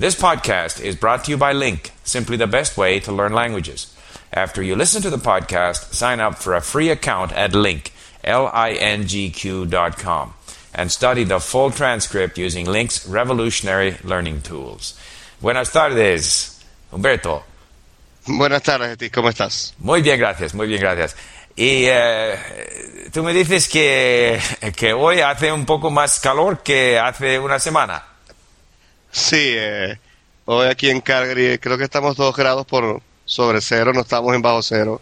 This podcast is brought to you by Link, simply the best way to learn languages. After you listen to the podcast, sign up for a free account at Link, L-I-N-G-Q dot com, and study the full transcript using Link's revolutionary learning tools. Buenas tardes, Humberto. Buenas tardes, ¿cómo estás? Muy bien, gracias, muy bien, gracias. Y eh, tú me dices que, que hoy hace un poco más calor que hace una semana. Sí, eh, hoy aquí en Calgary creo que estamos dos grados por sobre cero, no estamos en bajo cero.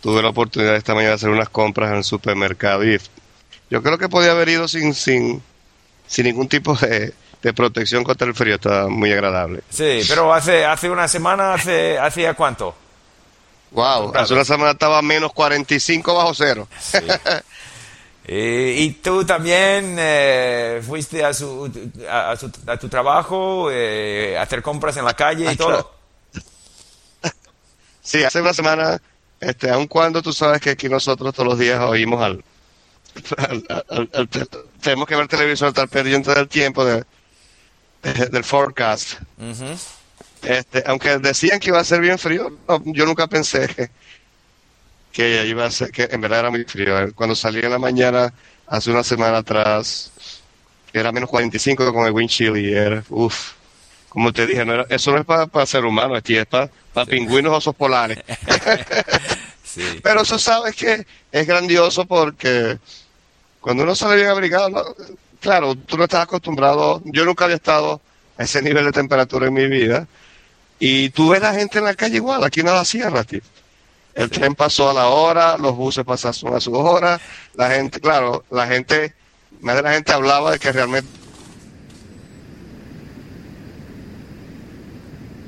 Tuve la oportunidad esta mañana de hacer unas compras en el supermercado y yo creo que podía haber ido sin, sin, sin ningún tipo de, de protección contra el frío, está muy agradable. Sí, pero hace, hace una semana, hace, ¿hacía cuánto? Wow, hace una semana estaba a menos 45 bajo cero. Sí. Eh, y tú también eh, fuiste a, su, a, a su- a tu trabajo, eh, a hacer compras en la calle y todo. Sí, hace una semana, este, aun cuando tú sabes que aquí nosotros todos los días oímos al, al- al- al- te- tenemos que ver televisor, estar pendiente del tiempo, de- de- del forecast. Este, aunque decían que iba a ser bien frío, no, yo nunca pensé que, que iba a ser, que en verdad era muy frío. Cuando salí en la mañana, hace una semana atrás, era menos 45 con el wind chill y era, uff, como te dije, no era- eso no es para ser humano, aquí es para pingüinos osos polares. Sí. Pero eso sabes que es grandioso porque cuando uno sale bien abrigado, no- claro, tú no estás acostumbrado, yo nunca había estado a ese nivel de temperatura en mi vida, y tú ves la gente en la calle igual, aquí en la sierra, tío. El tren pasó a la hora, los buses pasaron a su hora, la gente, claro, la gente, más de la gente hablaba de que realmente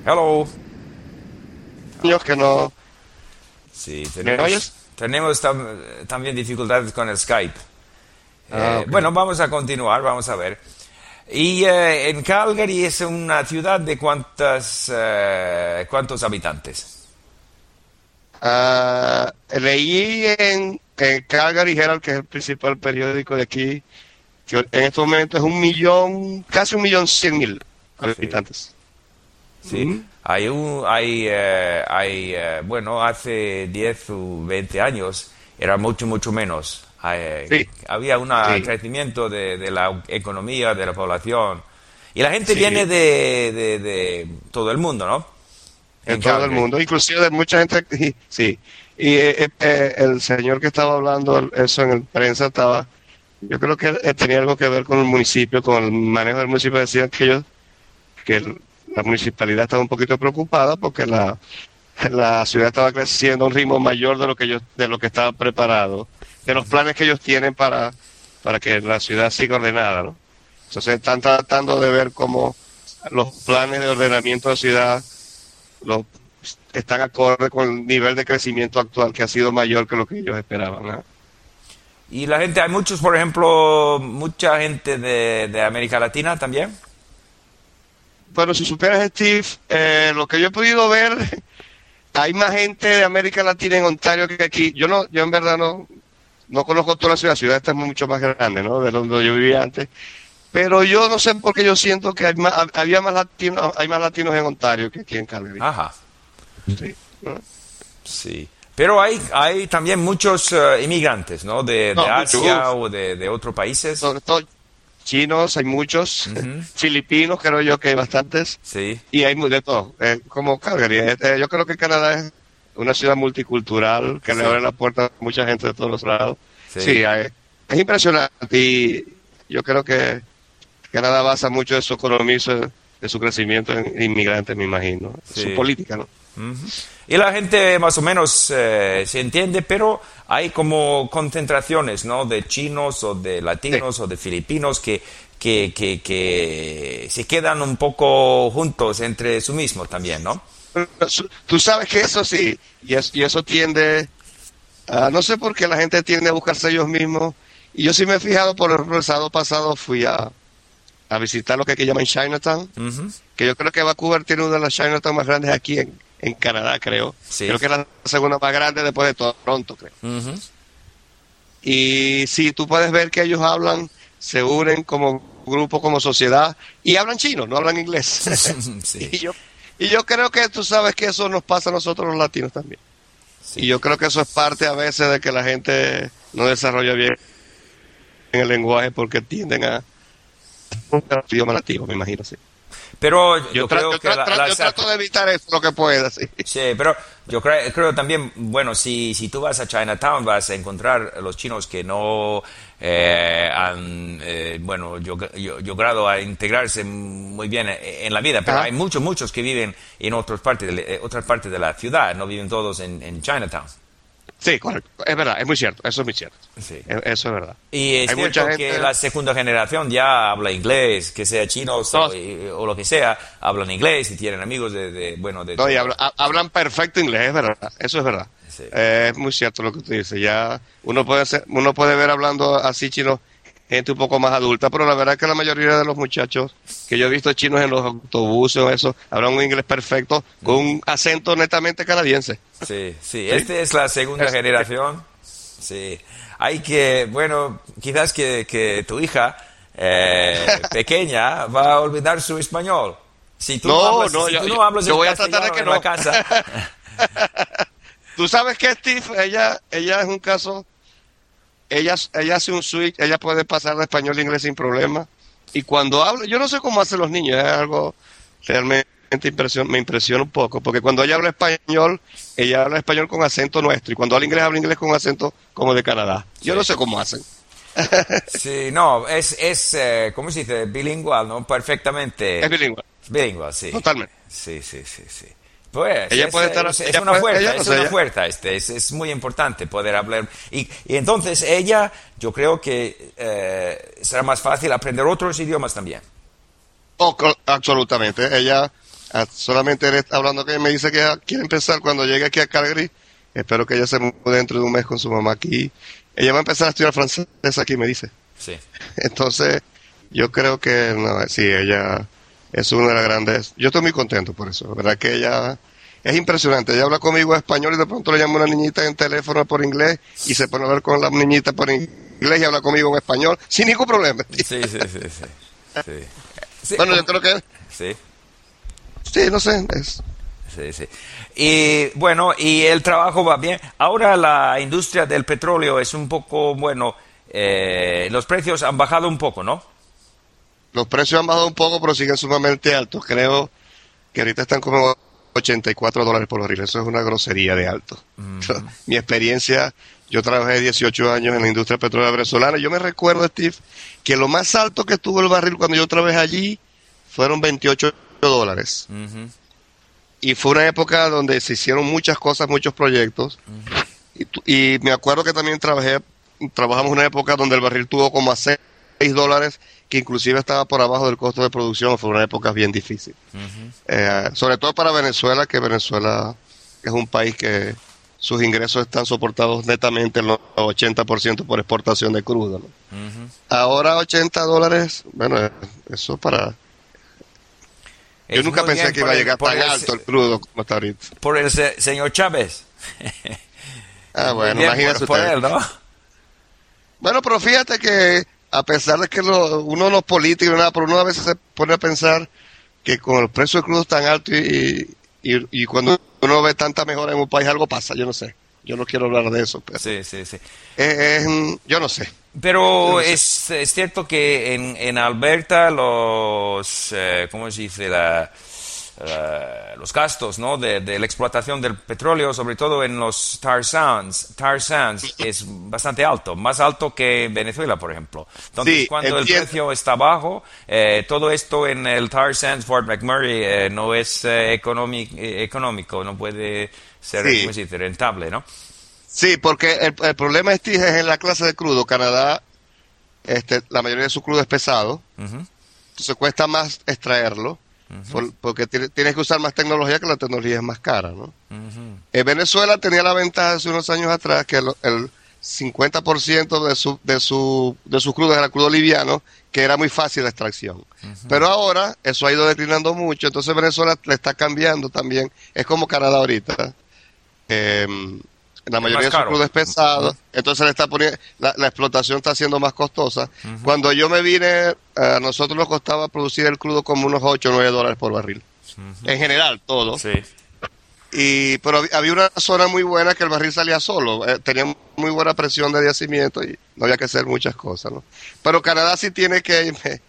Hello. niños que no, Sí, ¿Me tenemos, oyes? tenemos tam- también dificultades con el Skype. Ah, Eh. Bueno, vamos a continuar, vamos a ver. Y eh, en Calgary es una ciudad de cuántas, eh, cuántos habitantes. Ah, leí en, en Calgary Herald, que es el principal periódico de aquí, que en estos momentos es un millón, casi un millón cien mil habitantes. Sí. Hay un, hay, eh, hay, eh, bueno, hace 10 o 20 años era mucho, mucho menos. Eh, Sí. Había un Sí. crecimiento de, de la economía, de la población. Y la gente viene de, de, de todo el mundo, ¿no? En todo el mundo, inclusive de mucha gente, y- sí. Y eh, eh, eh, el señor que estaba hablando eso en el prensa estaba, yo creo que eh, tenía algo que ver con el municipio, con el manejo del municipio. Decían que ellos, que el- la municipalidad estaba un poquito preocupada porque la, la ciudad estaba creciendo a un ritmo mayor de lo que ellos, de lo que estaba preparado, de los planes que ellos tienen para, para que la ciudad siga ordenada, ¿no? Entonces están tratando de ver cómo los planes de ordenamiento de la ciudad lo, están acorde con el nivel de crecimiento actual que ha sido mayor que lo que ellos esperaban. ¿no? Y la gente, hay muchos, por ejemplo, mucha gente de, de América Latina también. Bueno, si supieras, Steve, eh, lo que yo he podido ver, hay más gente de América Latina en Ontario que aquí. Yo no, yo en verdad no, no conozco toda la ciudad. La ciudad está mucho más grande, ¿no? De donde yo vivía antes. Pero yo no sé por qué yo siento que hay más, había más latinos, hay más latinos en Ontario que aquí en Calgary. Ajá. Sí, ¿no? Sí. Pero hay, hay también muchos eh, inmigrantes, ¿no? De, Asia muchos. o de, de otros países. Sobre todo chinos, hay muchos. Filipinos, creo yo que hay bastantes. Sí. Y hay de todo, eh, como Calgary. eh, eh, yo creo que Canadá es una ciudad multicultural que Sí. le abre la puerta a mucha gente de todos los lados. Sí. Sí, hay- es impresionante y yo creo que Canadá basa mucho de su economía de su crecimiento en inmigrantes, me imagino. Sí. Su política, ¿no? Y la gente más o menos eh, se entiende, pero hay como concentraciones, ¿no? De chinos o de latinos o de filipinos que, que, que, que se quedan un poco juntos entre sí mismos también, ¿no? Tú sabes que eso sí, y, es- y eso tiende, a- no sé por qué la gente tiende a buscarse ellos mismos. Y yo sí me he fijado, por ejemplo, el sábado pasado fui a, a visitar lo que aquí llaman Chinatown, que yo creo que Vancouver tiene una de las Chinatown más grandes aquí en, en Canadá, creo. Sí. Creo que es la segunda más grande después de Toronto, creo. Y sí, tú puedes ver que ellos hablan, se unen como grupo, como sociedad, y hablan chino, no hablan inglés. Sí. y, yo, y yo creo que tú sabes que eso nos pasa a nosotros los latinos también. Sí. Y yo creo que eso es parte a veces de que la gente no desarrolla bien en el lenguaje porque tienden a un idioma nativo, me imagino, sí. Pero yo, Yo, creo yo que tra- la- las yo trato de evitar eso lo que pueda, sí. Sí, pero yo creo, creo también, bueno, si, si tú vas a Chinatown vas a encontrar los chinos que no eh, han, eh, bueno, log- yo- logrado a integrarse muy bien en la vida, pero Ajá. hay muchos, muchos que viven en otras partes, de, eh, otras partes de la ciudad, no viven todos en, en Chinatown. Sí, correcto. Es verdad, es muy cierto, eso es muy cierto. Sí. E- Eso es verdad. Y es Hay cierto mucha gente- que la segunda generación ya habla inglés, que sea chino o, y- o lo que sea, hablan inglés y tienen amigos de, de- bueno, de... No, y habla- ha- hablan perfecto inglés, es verdad, eso es verdad. Sí. Eh, es muy cierto lo que tú dices. Ya uno puede ser- uno puede ver hablando así chino gente un poco más adulta, pero la verdad es que la mayoría de los muchachos que yo he visto chinos en los autobuses o eso, hablan un inglés perfecto con un acento netamente canadiense. Sí, sí, esta es la segunda Es- generación. Sí, hay que, bueno, quizás que, que tu hija eh, pequeña va a olvidar su español. Si tú No, hablas, no, si yo- tú no yo- hablas yo en voy a tratar de que en la no. casa. Tú sabes que Steve, ella, ella es un caso, ella, ella hace un switch, ella puede pasar de español a inglés sin problema. Y cuando habla, yo no sé cómo hacen los niños, es algo realmente impresión, me impresiona un poco, porque cuando ella habla español, ella habla español con acento nuestro, y cuando habla inglés, habla inglés con acento como de Canadá. Yo Sí. no sé cómo hacen. Sí, no, es, es eh, ¿cómo se dice? Bilingual, ¿no? Perfectamente. Es bilingüe, Bilingüe, sí. totalmente. Sí, sí, sí, sí. Pues Ella es, puede estar- es, es ella una puede- fuerza, ella no es una ella- fuerza, este, es, es muy importante poder hablar. Y, y entonces ella, yo creo que eh, será más fácil aprender otros idiomas también. Oh, absolutamente. Ella ah, solamente hablando que ella me dice que quiere empezar cuando llegue aquí a Calgary. Espero que ella se mude dentro de un mes con su mamá aquí. Ella va a empezar a estudiar francés aquí, me dice. Sí. Entonces, yo creo que no, sí, ella es una de las grandes. Yo estoy muy contento por eso. La verdad que ella es impresionante. Ella habla conmigo en español y de pronto le llama una niñita en teléfono por inglés y se pone a hablar con la niñita por inglés y habla conmigo en español sin ningún problema. Sí, sí, sí, sí. Sí, Sí, Bueno, yo creo que sí, sí, no sé, es, sí, sí. Y bueno, y el trabajo va bien. Ahora la industria del petróleo es un poco, bueno, eh, los precios han bajado un poco, ¿no? Los precios han bajado un poco, pero siguen sumamente altos. Creo que ahorita están como 84 dólares por barril. Eso es una grosería de alto. Mi experiencia, yo trabajé 18 años en la industria petrolera venezolana. Yo me recuerdo, Steve, que lo más alto que tuvo el barril cuando yo trabajé allí fueron 28 dólares. Y fue una época donde se hicieron muchas cosas, muchos proyectos. y, me acuerdo que también trabajé, trabajamos una época donde el barril tuvo como a 6 dólares, que inclusive estaba por abajo del costo de producción. Fue una época bien difícil. Eh, sobre todo para Venezuela, que Venezuela es un país que sus ingresos están soportados netamente en los 80% por exportación de crudo. ¿no? Ahora 80 dólares, bueno, eso para... Yo nunca pensé bien que iba a el- llegar tan el- alto el crudo como está ahorita. Por el se- señor Chávez. Ah, bueno, bien imagínese por, por usted. él, ¿no? Bueno, pero fíjate que a pesar de que lo- uno no es político nada, pero uno a veces se pone a pensar que con el precio del crudo tan alto y, y, y cuando uno ve tanta mejora en un país, algo pasa, yo no sé. Yo no quiero hablar de eso, pero Sí, sí, sí. yo no sé. Pero No sé. es, es cierto que en, en Alberta los, eh, ¿cómo se dice? La, la- los gastos ¿no? de, de la explotación del petróleo, sobre todo en los tar sands, tar sands es bastante alto, más alto que Venezuela, por ejemplo. Entonces, Sí, cuando el precio está bajo, eh, todo esto en el tar sands Fort McMurray eh, no es eh, eh, económico, no puede ser rentable, ¿no? Sí, porque el, el problema este es en la clase de crudo. Canadá, este, la mayoría de su crudo es pesado, Ujú. entonces cuesta más extraerlo, por- porque tiene- tienes que usar más tecnología, que la tecnología es más cara, ¿no? Eh, Venezuela tenía la ventaja hace unos años atrás que el, el 50% de su, de, su, de sus crudos era crudo liviano, que era muy fácil la extracción. Pero ahora eso ha ido declinando mucho, entonces Venezuela le está cambiando también. Es como Canadá ahorita. Eh, la mayoría de su crudo es pesado, entonces le está poniendo, la, explotación está siendo más costosa. Cuando yo me vine, a nosotros nos costaba producir el crudo como unos 8 o 9 dólares por barril. En general, todo. Sí. Y, pero había una zona muy buena que el barril salía solo, eh, tenía muy buena presión de yacimiento y no había que hacer muchas cosas, ¿no? Pero Canadá sí tiene que,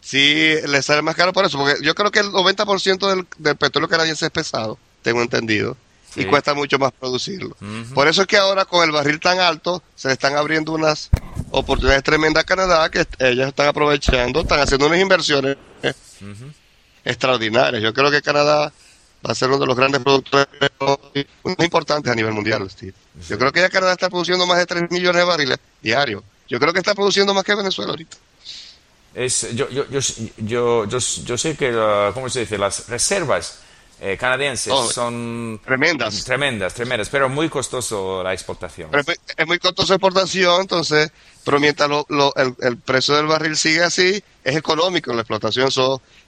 sí le sale más caro por eso, porque yo creo que el 90% del, del petróleo canadiense es pesado, tengo entendido y cuesta mucho más producirlo. Por eso es que ahora con el barril tan alto se le están abriendo unas oportunidades tremendas a Canadá que ellas están aprovechando, están haciendo unas inversiones extraordinarias. Yo creo que Canadá va a ser uno de los grandes productores más importantes a nivel mundial. Yo creo que ya Canadá está produciendo más de 3 millones de barriles diarios. Yo creo que está produciendo más que Venezuela ahorita. Es, yo, yo, yo, yo, yo, sé que, ¿cómo se dice? Las reservas eh, canadienses oh, son tremendas. Tremendas, tremendas, pero muy costoso la exportación. es muy costoso la exportación, entonces, pero mientras el, precio del barril sigue así, es económico la explotación.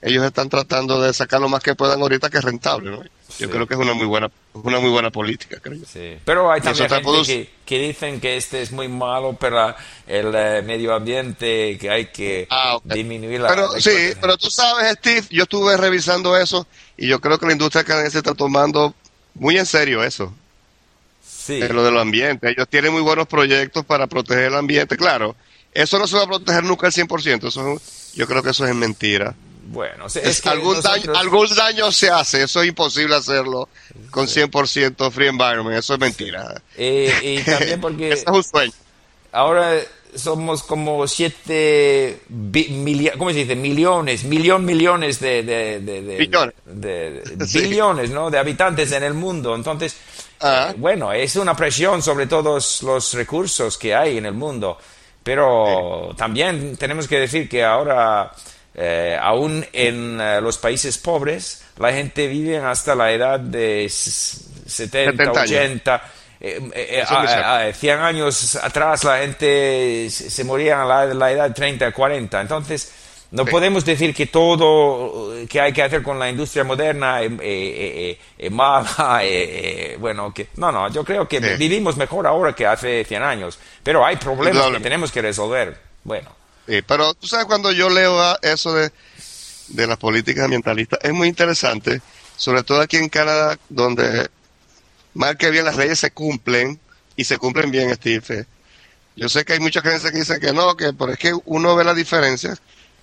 ellos están tratando de sacar lo más que puedan ahorita que es rentable. ¿no? Yo creo que es una muy buena una muy buena política, creo Sí. Pero hay también gente que, dicen que este es muy malo para el eh, medio ambiente, que hay que ah, disminuir la... Pero, sí, pero tú sabes, Steve, yo estuve revisando eso y yo creo que la industria canadiense está tomando muy en serio eso. Sí. lo del ambiente. Ellos tienen muy buenos proyectos para proteger el ambiente. Claro, eso no se va a proteger nunca al 100%. Eso, yo creo que eso es mentira. Bueno, es, algún, daño, algún daño se hace. Eso es imposible hacerlo con 100% free environment. Eso es mentira. Eh, y también porque... es un sueño. Ahora somos como siete ¿cómo se dice? millones, millón, millones de, de, de, billones. de, billones ¿no? de habitantes en el mundo. Entonces, ah. bueno, es una presión sobre todos los recursos que hay en el mundo. Pero también tenemos que decir que ahora, eh, aún en eh, los países pobres, la gente vive hasta la edad de 70, 80 eh, eh, 100 años atrás la gente se moría a la, edad de 30, 40. Entonces, no podemos decir que todo que hay que hacer con la industria moderna es eh, eh, mala. bueno, que, no, no, yo creo que vivimos mejor ahora que hace 100 años, pero hay problemas que tenemos que resolver. Bueno. pero tú sabes, cuando yo leo eso de, de las políticas ambientalistas, es muy interesante, sobre todo aquí en Canadá, donde mal que bien las leyes se cumplen y se cumplen bien, Steve. Yo sé que hay mucha gente que dice que no, que pero es que uno ve la diferencia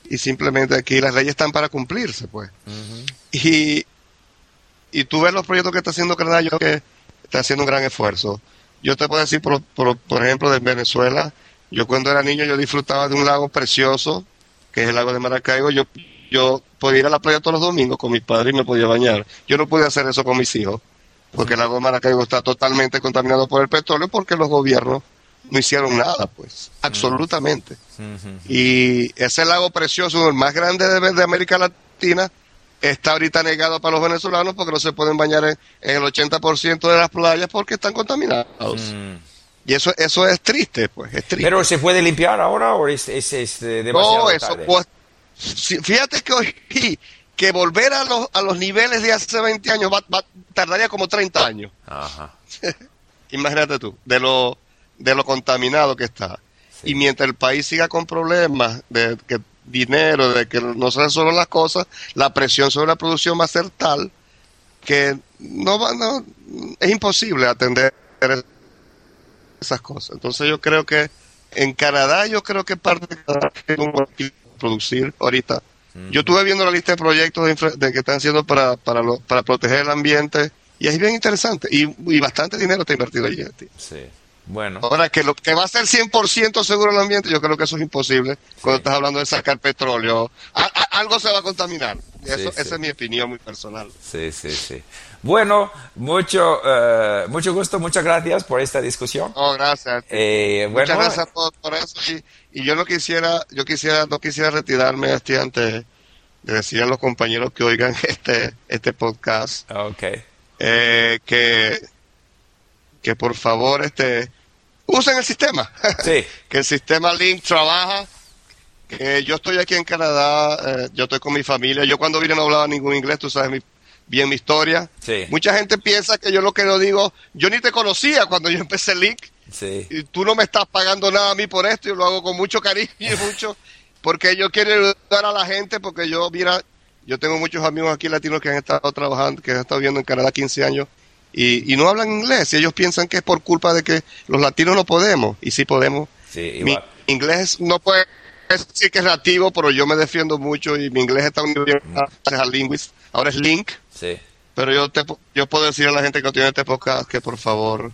y simplemente aquí las leyes están para cumplirse, pues. y, y tú ves los proyectos que está haciendo Canadá, yo que está haciendo un gran esfuerzo. Yo te puedo decir, por, por, ejemplo, de Venezuela, yo cuando era niño yo disfrutaba de un lago precioso, que es el lago de Maracaibo. Yo, yo podía ir a la playa todos los domingos con mis padres y me podía bañar. Yo no podía hacer eso con mis hijos porque el lago de Maracaibo está totalmente contaminado por el petróleo porque los gobiernos no hicieron nada, pues, absolutamente. Y ese lago precioso, el más grande de, América Latina, está ahorita negado para los venezolanos porque no se pueden bañar en, el 80% de las playas porque están contaminados. Y eso eso es triste, pues, es triste. ¿Pero se puede limpiar ahora o es, es, demasiado No, eso, pues, fíjate que hoy que volver a los, a los niveles de hace 20 años va, tardaría como 30 años. Imagínate tú, de lo, de lo contaminado que está. Y mientras el país siga con problemas de que dinero, de que no se resuelven las cosas, la presión sobre la producción va a ser tal que no va, no, es imposible atender esas cosas. Entonces yo creo que en Canadá, yo creo que parte de producir ahorita yo estuve viendo la lista de proyectos de, que están haciendo para, para, para proteger el ambiente y es bien interesante y, bastante dinero está invertido allí. Sí. Bueno. Ahora, que lo que va a ser 100% seguro el ambiente, yo creo que eso es imposible cuando estás hablando de sacar petróleo. algo se va a contaminar. Eso, Esa es mi opinión muy personal. Sí, sí, sí. Bueno, mucho, eh, mucho gusto, muchas gracias por esta discusión. Oh, gracias. Eh, muchas gracias por, eso. Y, yo no quisiera, yo quisiera, no quisiera retirarme este antes de decir a los compañeros que oigan este, este podcast. Ok. Eh, que, que por favor, este, usen el sistema. Sí. que el sistema Link trabaja. Que yo estoy aquí en Canadá, yo estoy con mi familia. Yo cuando vine no hablaba ningún inglés, tú sabes, mi bien mi historia. Sí. Mucha gente piensa que yo lo que lo digo, yo ni te conocía cuando yo empecé Link. Sí. Y tú no me estás pagando nada a mí por esto, yo lo hago con mucho cariño y mucho, porque yo quiero ayudar a la gente, porque yo, mira, yo tengo muchos amigos aquí latinos que han estado trabajando, que han estado viviendo en Canadá 15 años y, y no hablan inglés. Y ellos piensan que es por culpa de que los latinos no podemos y sí podemos. Sí, Mi inglés no puede decir que es nativo, pero yo me defiendo mucho y mi inglés está muy bien gracias a Linguist. Ahora es Link, Sí. pero yo te, yo puedo decir a la gente que tiene este podcast que por favor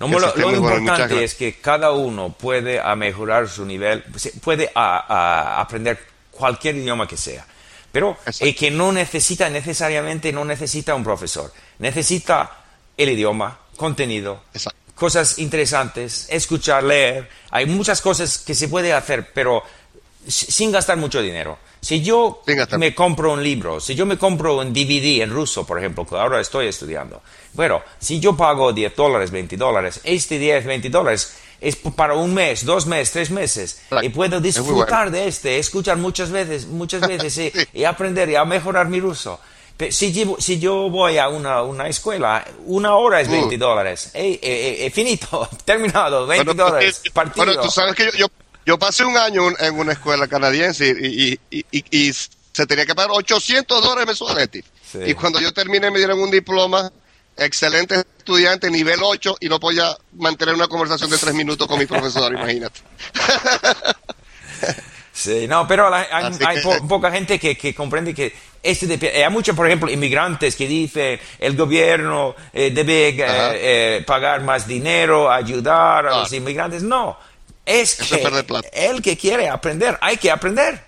No, que lo, importante es que cada uno puede a mejorar su nivel, puede a- a aprender cualquier idioma que sea, pero eh, que no necesita necesariamente, no necesita un profesor, necesita el idioma, contenido, Exacto. cosas interesantes, escuchar, leer, hay muchas cosas que se puede hacer, pero sin gastar mucho dinero. Si yo me compro un libro, si yo me compro un DVD en ruso, por ejemplo, que ahora estoy estudiando, bueno, si yo pago 10 dólares, 20 dólares, este 10, 20 dólares es para un mes, dos meses, tres meses, y puedo Es disfrutar de este, escuchar muchas veces, muchas veces y, aprender y a mejorar mi ruso. Si, llevo- si yo voy a una, una escuela, una hora es Mm. 20 dólares. Eh, eh, eh, finito, terminado, 20 Bueno, dólares. Partido. bueno, tú sabes que yo, yo, yo pasé un año un- en una escuela canadiense y, y, y, y- se tenía que pagar 800 dólares mensuales. Sí. Y cuando yo terminé me dieron un diploma, excelente estudiante, nivel 8, y no podía mantener una conversación de tres minutos con mi profesor, imagínate. Sí, no, pero hay, po- poca gente que, que comprende que este depi- hay muchos, por ejemplo, inmigrantes que dicen el gobierno eh, debe eh, eh, pagar más dinero, ayudar a Ah. los inmigrantes. No, es Eso que el que quiere aprender, hay que aprender.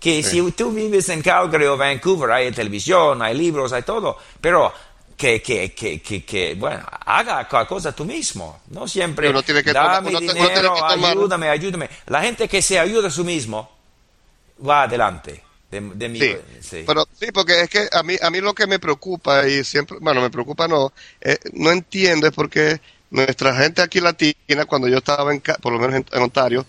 Que si tú vives en Calgary o Vancouver, hay televisión, hay libros, hay todo, pero que, que, que, que, bueno, haga cosa tú mismo, no siempre Uno tiene que dame tomar- dinero, tiene que tomar- ayúdame, ayúdame. La gente que se ayuda a sí mismo va adelante. De, de mi- Sí, sí. pero sí, porque es que a mí, a mí lo que me preocupa y siempre, bueno, me preocupa no, eh, no entiendo es porque nuestra gente aquí latina, cuando yo estaba en, por lo menos en, en Ontario,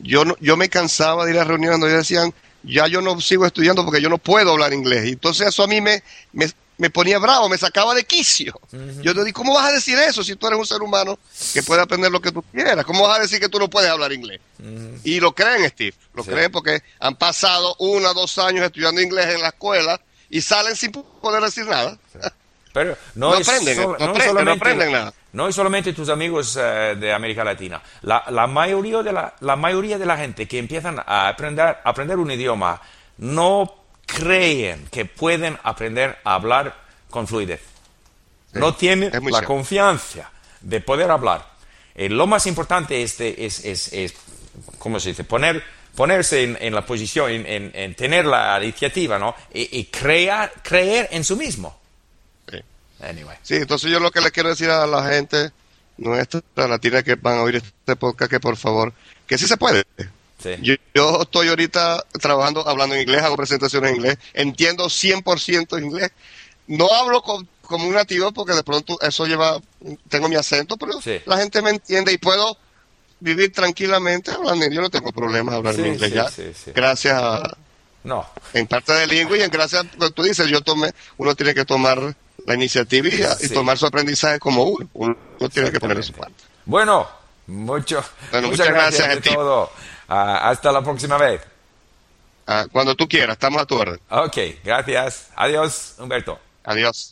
yo no, yo me cansaba de ir a reuniones donde decían, ya yo no sigo estudiando porque yo no puedo hablar inglés. Y entonces eso a mí me, me, me ponía bravo, me sacaba de quicio. Yo te digo, ¿cómo vas a decir eso si tú eres un ser humano que puede aprender lo que tú quieras? ¿Cómo vas a decir que tú no puedes hablar inglés? Y lo creen, Steve, lo Sí. creen porque han pasado uno o dos años estudiando inglés en la escuela y salen sin poder decir nada. Pero no, No aprenden, no aprenden, solamente, no aprenden nada. no es solamente tus amigos eh, de América Latina. La, la, mayoría de la, la mayoría de la gente que empiezan a aprender, aprender un idioma no creen que pueden aprender a hablar con fluidez. No tienen la cierto. confianza de poder hablar. Eh, lo más importante es, de- es, es, es, ¿cómo se dice? Poner, ponerse en, en la posición, en, en- en tener la iniciativa, ¿no? Y, y crear, creer en sí mismo. Sí. Anyway. Sí, entonces yo lo que le quiero decir a la gente nuestra latina que van a oír este podcast, que por favor, que sí se puede. Sí. Yo, yo estoy ahorita trabajando, hablando en inglés, hago presentaciones en inglés, entiendo 100% inglés. No hablo con- como un nativo porque de pronto eso lleva, tengo mi acento, pero Sí. la gente me entiende y puedo vivir tranquilamente hablando. Yo no tengo problemas hablar Sí, en inglés ya. Gracias a, No. en parte de lengua y en gracias a lo que tú dices, yo tomé, uno tiene que tomar la iniciativa y, tomar su aprendizaje como uno. Uno tiene que poner su parte. Bueno, mucho, Bueno, muchas, muchas gracias, gracias a ti. todo. Ah, hasta la próxima vez. Ah, cuando tú quieras, estamos a tu orden. Ok, gracias. Adiós, Humberto. Adiós.